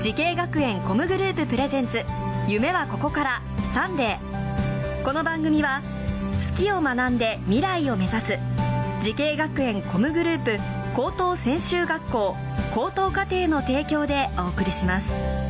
滋慶学園 COMグループプレゼンツ夢はここからサンデー。この番組は好きを学んで未来を目指す滋慶学園 COMグループ高等専修学校高等課程の提供でお送りします。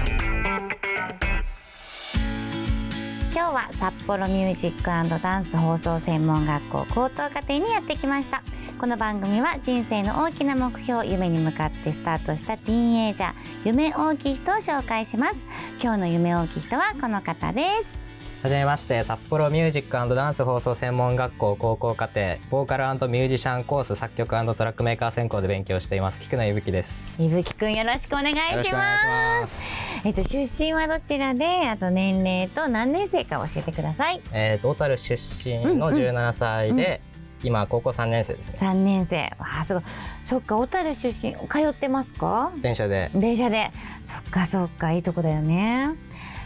今日は札幌ミュージックダンス放送専門学校高等課程にやってきました。この番組は人生の大きな目標夢に向かってスタートしたティーンエイジャー夢大きい人を紹介します。今日の夢大きい人はこの方です。はじめまして札幌ミュージックダンス放送専門学校高校課程ボーカルミュージシャンコース作曲トラックメーカー専攻で勉強しています。菊野いぶきです。いぶきくんよろしくお願いしますえっと出身はどちらであと年齢と何年生か教えてください。えー、トータル出身の17歳で、今高校3年生ですね。3年生。わあすごい。そっか小樽出身通ってますか？電車で。電車で。そっかそっかいいとこだよね。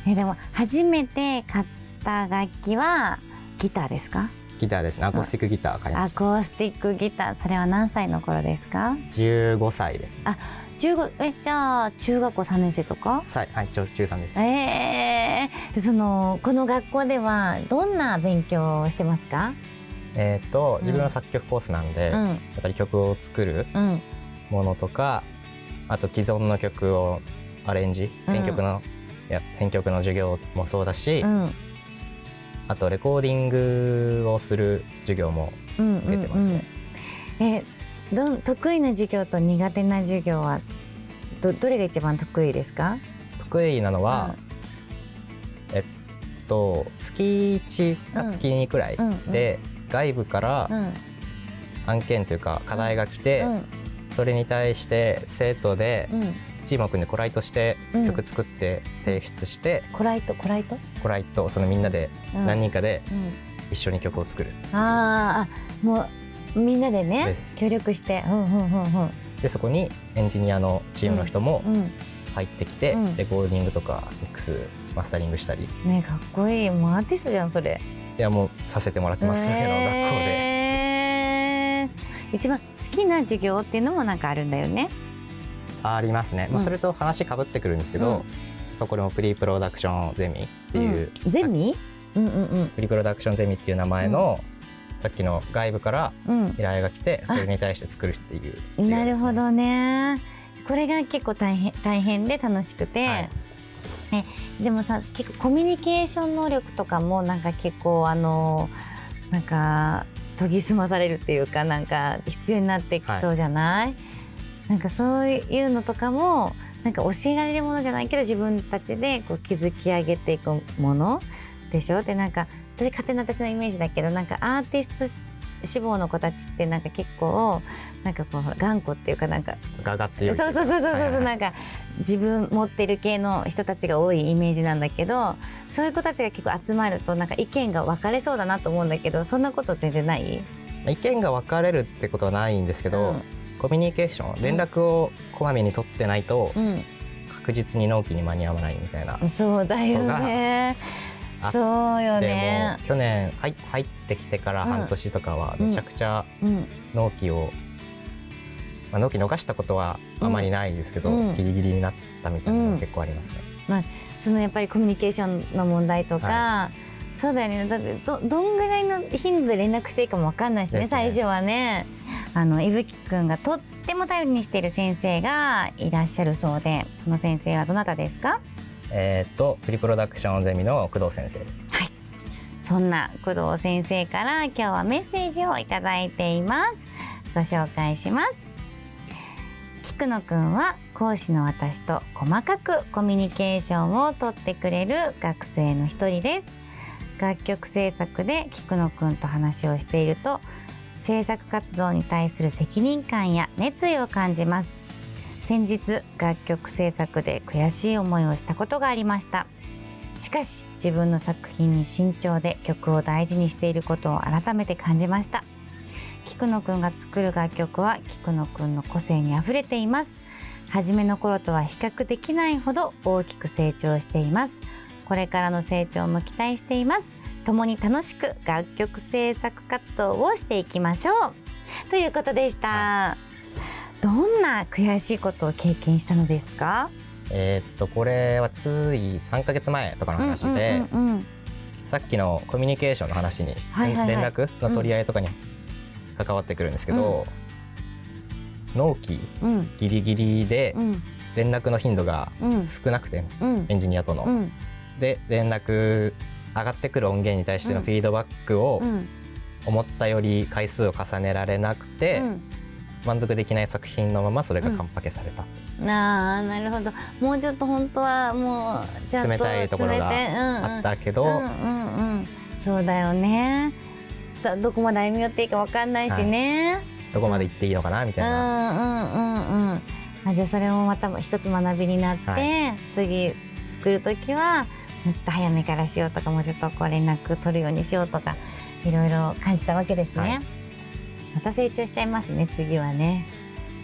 えでも初めて買った楽器はギターですか？ギターです。ねアコースティックギター買いまアした。コースティックギター。それは何歳の頃ですか？15歳ですあ15えじゃあ中学校3年生とか？歳はい中中3です。えー、でそのこの学校ではどんな勉強をしてますか？えっ、と自分は作曲コースなんで、うん。やっぱり曲を作るうん。ものとかあと既存の曲をアレンジうん。編曲の、いや編曲の授業もそうだし、うん。あとレコーディングをする授業もうん受けてますね。うんうんえどん得意な授業と苦手な授業はどどれが一番得意ですか？得意なのは、えっと月1か月2くらいうんで、外部からうん。案件というか課題が来て、うん。それに対して生徒でうん。チームを組んでコライトしてうん。曲作って提出して、コライト？コライト？コライトそのみんなでうん。何人かでうん。一緒に曲を作る、あーあもうみんなでね協力して。うんうんうんうんでそこにエンジニアのチームの人もうん入ってきて、うん。レコーディングとかミックスマスタリングしたり。ねかっこいい。もうアーティストじゃんそれ。いやもうさせてもらってます、上の学校で。えー一番好きな授業っていうのもなんかあるんだよね。ありますね、まあ、うんそれと話かぶってくるんですけど、これもプリプロダクションゼミっていう、うん。ゼミ？うんうんプリプロダクションゼミっていう名前の、さっきの外部からうん。依頼が来てそれに対して作るっていうね、なるほどね。これが結構大変大変で楽しくて、はい。ねでもさ結構コミュニケーション能力とかもなんか結構あのなんか研ぎ澄まされるっていうかなんか必要になってきそうじゃない？なんかそういうのとかもなんか教えられるものじゃないけど自分たちでこう築き上げていくものでしょ？でなんか私勝手な私のイメージだけどなんかアーティスト志望の子たちってなんか結構なんかこう頑固っていうかなんか我が強いそうそうそうそうそう、はいはいなんか自分持ってる系の人たちが多いイメージなんだけどそういう子たちが結構集まるとなんか意見が分かれそうだなと思うんだけどそんなこと全然ない？まあ意見が分かれるってことはないんですけど、コミュニケーション連絡をこまめに取ってないとうん、確実に納期に間に合わないみたいな、うん、そうだよね。あそうよでねも去年入入ってきてから半年とかはめちゃくちゃうん。納期を、まあ、納期逃したことはあまりないですけど、うん。ギリギリになったみたいなのが結構ありますね。そのやっぱりコミュニケーションの問題とか、はそうだよね。だってどどんぐらいの頻度で連絡していいかも分かんないしねですね。最初はね。あのいぶきくんがとっても頼りにしている先生がいらっしゃるそうでその先生はどなたですか？えーっとプリプロダクションゼミの工藤先生です。はい。そんな工藤先生から今日はメッセージをいただいています。ご紹介します。菊野くんは講師の私と細かくコミュニケーションをとってくれる学生の一人です。楽曲制作で菊野くんと話をしていると制作活動に対する責任感や熱意を感じます。先日楽曲制作で悔しい思いをしたことがありました。しかし自分の作品に慎重で曲を大事にしていることを改めて感じました。菊野くんが作る楽曲は菊野くんの個性にあふれています。初めの頃とは比較できないほど大きく成長しています。これからの成長も期待しています。共に楽しく楽曲制作活動をしていきましょう。ということでした、どんな悔しいことを経験したのですか？えーっとこれはつい3ヶ月前とかの話で、うんうんうんさっきのコミュニケーションの話に、はいはい。はい連絡の取り合いとかに関わってくるんですけど、納期うんギリギリでうん。連絡の頻度がうん少なくて、うん。エンジニアとの。うん。で連絡上がってくる音源に対してのフィードバックをうん。思ったより回数を重ねられなくて、うん満足できない作品のままそれがカンパケされた、あーなるほど。もうちょっと本当はもうちゃんと冷たいところがあったけど、うんうんうん。そうだよね。どどこまで歩み寄っていいかわかんないしね、どこまで行っていいのかなみうんたいな、う。んうんうんあじゃあそれもまた一つ学びになって、は次作る時はもうちょっと早めからしようとかもうちょっとこう連絡取るようにしようとかいろいろ感じたわけですね、はいまた成長しちゃいますね次はね。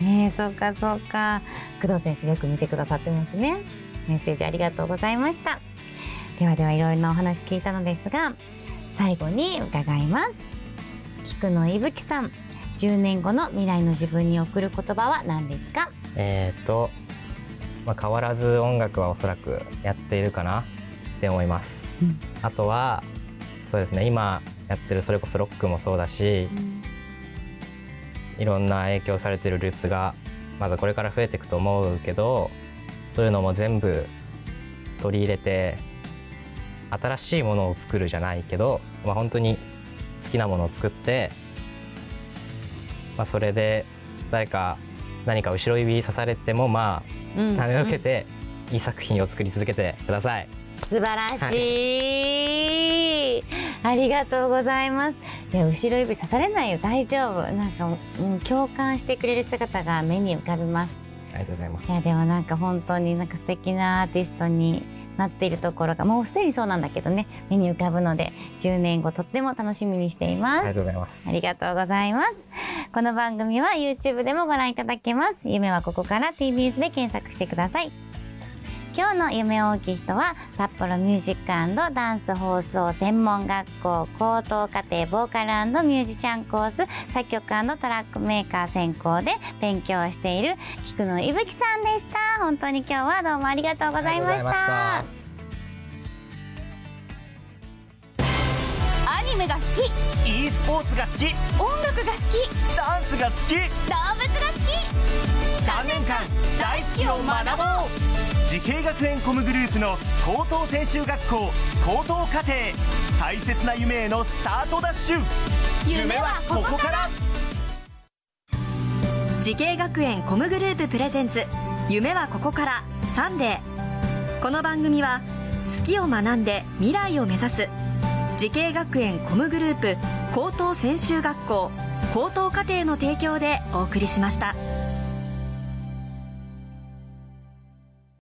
えー、そうかそうか。工藤先生よく見てくださってますね。メッセージありがとうございました。ではではいろいろなお話聞いたのですが最後に伺います。菊野いぶきさん10年後の未来の自分に送る言葉は何ですか？えっ、と、まあ、変わらず音楽はおそらくやっているかな。って思います、うん。あとはそうですね今やってるそれこそロックもそうだしいろんな影響されてるルーツがまだこれから増えていくと思うけどそういうのも全部取り入れて新しいものを作るじゃないけど、まあ、本当に好きなものを作って、まあ、それで誰か何か後ろ指さされてもまうんあ種を受けていい作品を作り続けてください。素晴らしい、ありがとうございますいや後ろ指刺されないよ大丈夫なんか、うん、共感してくれる姿が目に浮かびますありがとうございます。いやでもなんか本当になんか素敵なアーティストになっているところがもうすでにそうなんだけどね目に浮かぶので10年後とっても楽しみにしていますありがとうございます。ありがとうございます。この番組は YouTube でもご覧いただけます。夢はここから TBS で検索してください。今日の夢大きい人は札幌ミュージックダンス放送専門学校高等課程ボーカルミュージシャンコース作曲トラックメーカー専攻で勉強している菊野いぶきさんでした。本当に今日はどうもありがとうございました。ありがとうございましたアニメが好き。e スポーツが好き。音楽が好き。ダンスが好き。動物が好き。大好きを学ぼう滋慶学園 COMグループの高等専修学校高等課程大切な夢へのスタートダッシュ。夢はここから。滋慶学園 COMグループプレゼンツ。夢はここから。サンデー。この番組は好きを学んで未来を目指す。滋慶学園 COMグループ高等専修学校高等課程の提供でお送りしました。